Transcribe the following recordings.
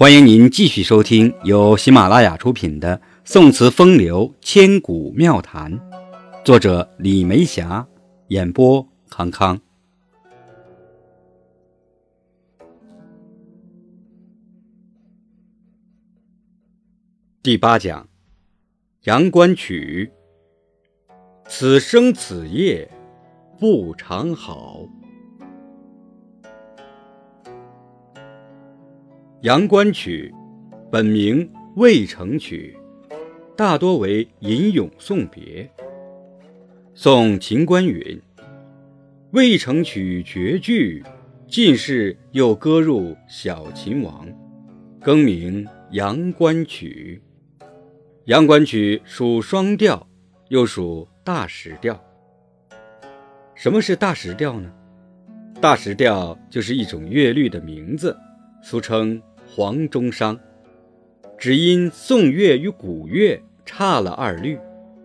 欢迎您继续收听由喜马拉雅出品的《宋词风流千古妙谈》，作者李梅霞，演播康康。第八讲《阳关曲》：此生此夜不长好。《阳关曲》本名《渭城曲》，大多为吟咏送别。宋秦观云《渭城曲》绝句，进士又歌入小秦王，更名《阳关曲》。《阳关曲》属双调，又属大石调。什么是大石调呢？大石调就是一种乐律的名字，俗称。黄中商，只因宋乐与古乐差了二律，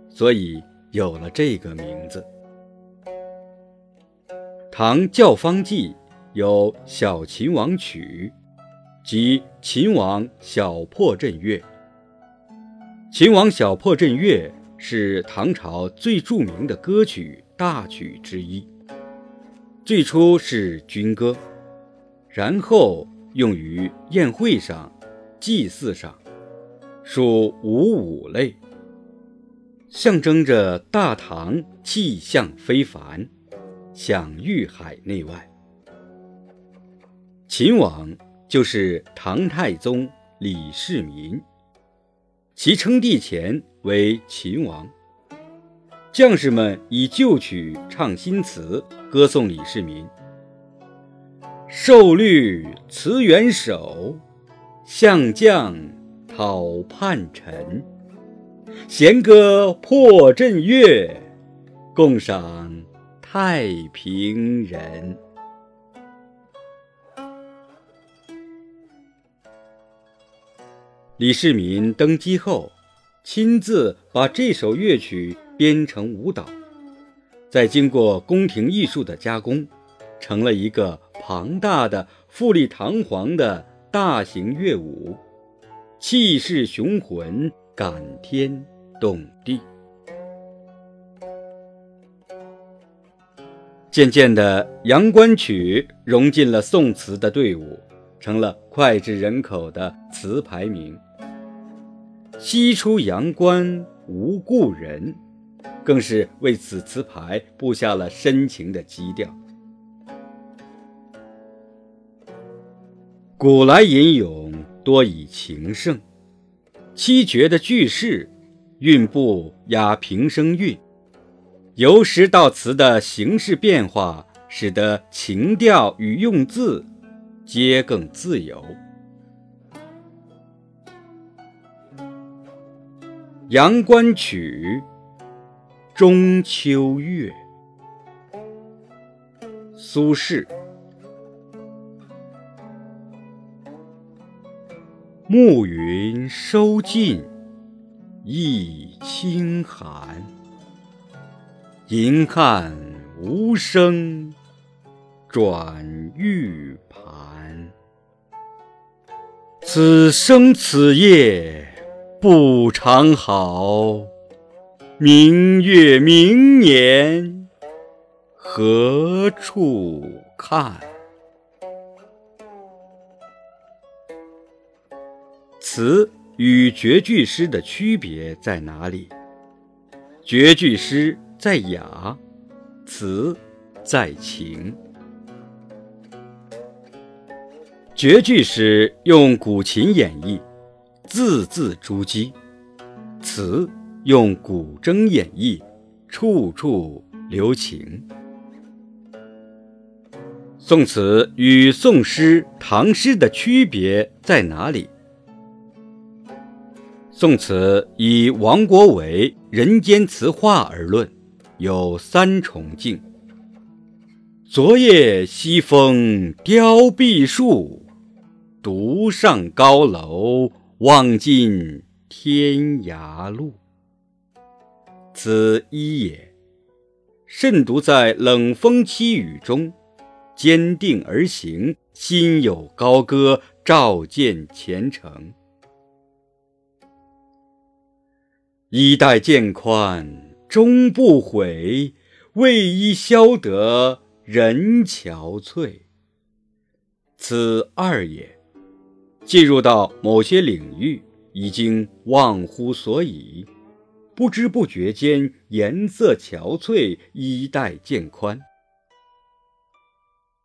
所以有了这个名字。唐教坊记有《小秦王曲》，即秦王小破阵乐。秦王小破阵乐是唐朝最著名的歌曲大曲之一，最初是军歌，然后。用于宴会上、祭祀上，属五五类，象征着大唐气象非凡，享誉海内外。秦王就是唐太宗李世民，其称帝前为秦王。将士们以旧曲唱新词，歌颂李世民。受律辞元首，相将讨叛臣。弦歌破阵乐，共赏太平人。李世民登基后，亲自把这首乐曲编成舞蹈，再经过宫廷艺术的加工，成了一个。庞大的、富丽堂皇的大型乐舞，气势雄浑，感天动地。渐渐的，《阳关曲》融进了宋词的队伍，成了脍炙人口的词牌名。西出阳关无故人，更是为此词牌布下了深情的基调。古来吟咏多以情胜，七绝的句式韵部压平声韵，由诗到词的形式变化，使得情调与用字皆更自由。《阳关曲》中秋月，苏轼。暮云收尽益清寒，银汉无声转玉盘。此生此夜不长好，明月明年何处看？词与绝句诗的区别在哪里？绝句诗在雅，词在情。绝句诗用古琴演绎，字字珠玑；词用古筝演绎，处处留情。宋词与宋诗、唐诗的区别在哪里？宋词以王国维《人间词话》而论，有三重境：昨夜西风凋碧树，独上高楼望尽天涯路。此一也。慎独在冷风凄雨中，坚定而行，心有高歌，照见前程。衣带渐宽终不悔，为伊消得人憔悴。此二也。进入到某些领域，已经忘乎所以，不知不觉间颜色憔悴，衣带渐宽，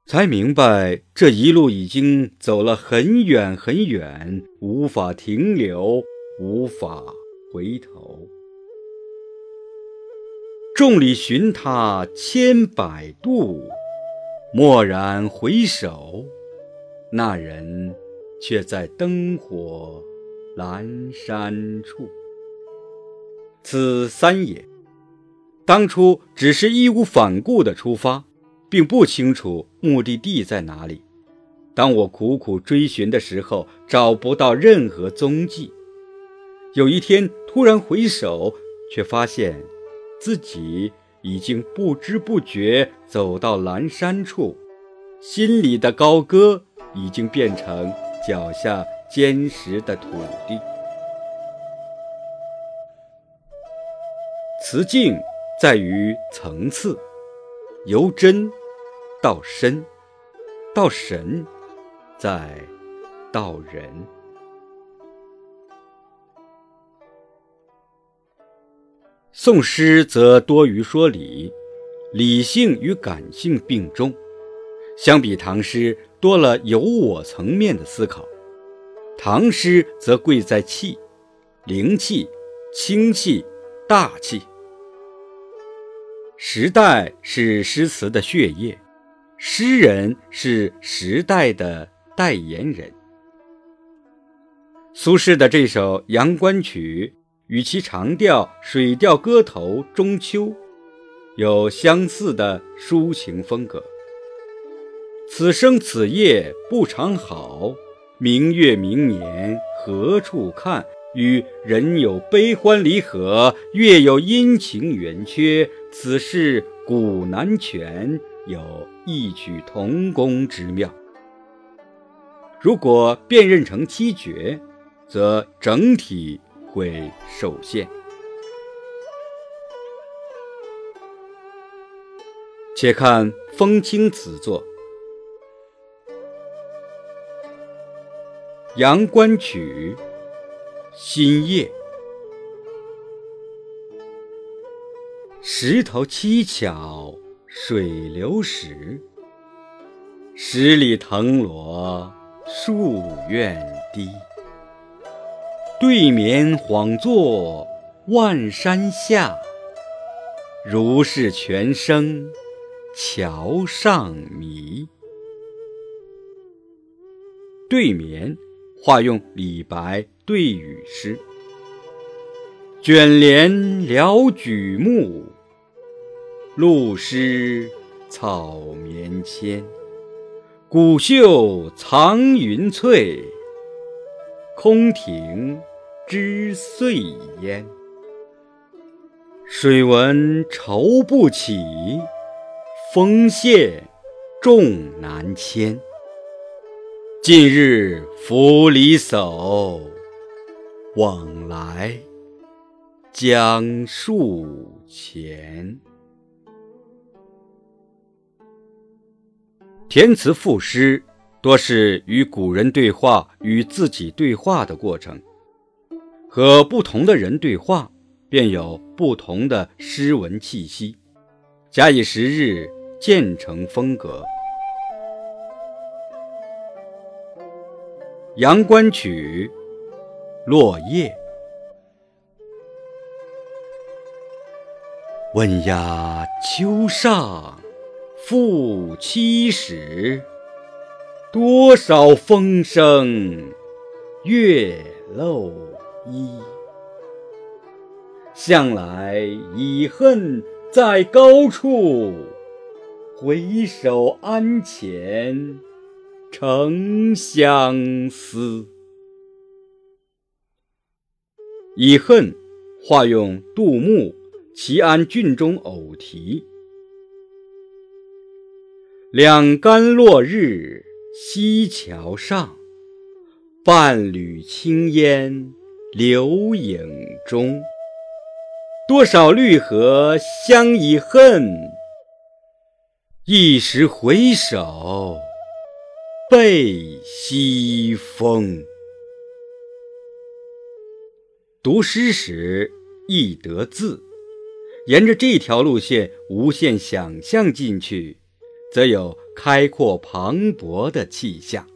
才明白这一路已经走了很远很远，无法停留，无法回头。众里寻他千百度，蓦然回首，那人。却在灯火阑珊处。此三也。当初只是义无反顾的出发，并不清楚目的地在哪里。当我苦苦追寻的时候，找不到任何踪迹。有一天突然回首，却发现自己已经不知不觉走到阑珊处，心里的高歌已经变成。脚下坚实的土地，词境在于层次，由真到深，到神，再到人。宋诗则多于说理，理性与感性并重，相比唐诗。多了有我层面的思考，唐诗则贵在气、灵气、清气、大气。时代是诗词的血液，诗人是时代的代言人。苏轼的这首《阳关曲》与其长调《水调歌头·中秋》有相似的抒情风格。此生此夜不长好，明月明年何处看？与人有悲欢离合，月有阴晴圆缺，此事古难全，有异曲同工之妙。如果辨认成七绝，则整体会受限。且看风清此作。《阳关曲》新叶，石头七巧水流石，十里藤萝树怨低。对眠恍作万山下，如是泉声桥上迷。对眠。化用李白对语诗：“卷帘聊举目，露湿草绵迁。古秀藏云翠，空庭知岁焉。水文愁不起，风线重难迁。”近日拂离叟，往来江树前。填词赋诗多是与古人对话、与自己对话的过程，和不同的人对话，便有不同的诗文气息，假以时日，渐成风格。《阳关曲》落叶，问鸦秋上复栖时，多少风声月漏。一。向来已恨在高处，回首鞍前。成相思，以恨化用杜牧《齐安郡中偶题》：“两竿落日西桥上，半缕青烟流影中。多少绿荷相已恨，一时回首背西风。读诗时易得字，沿着这条路线无限想象进去，则有开阔磅礴的气象。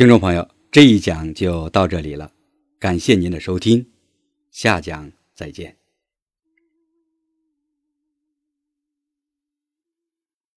听众朋友，这一讲就到这里了，感谢您的收听，下讲再见。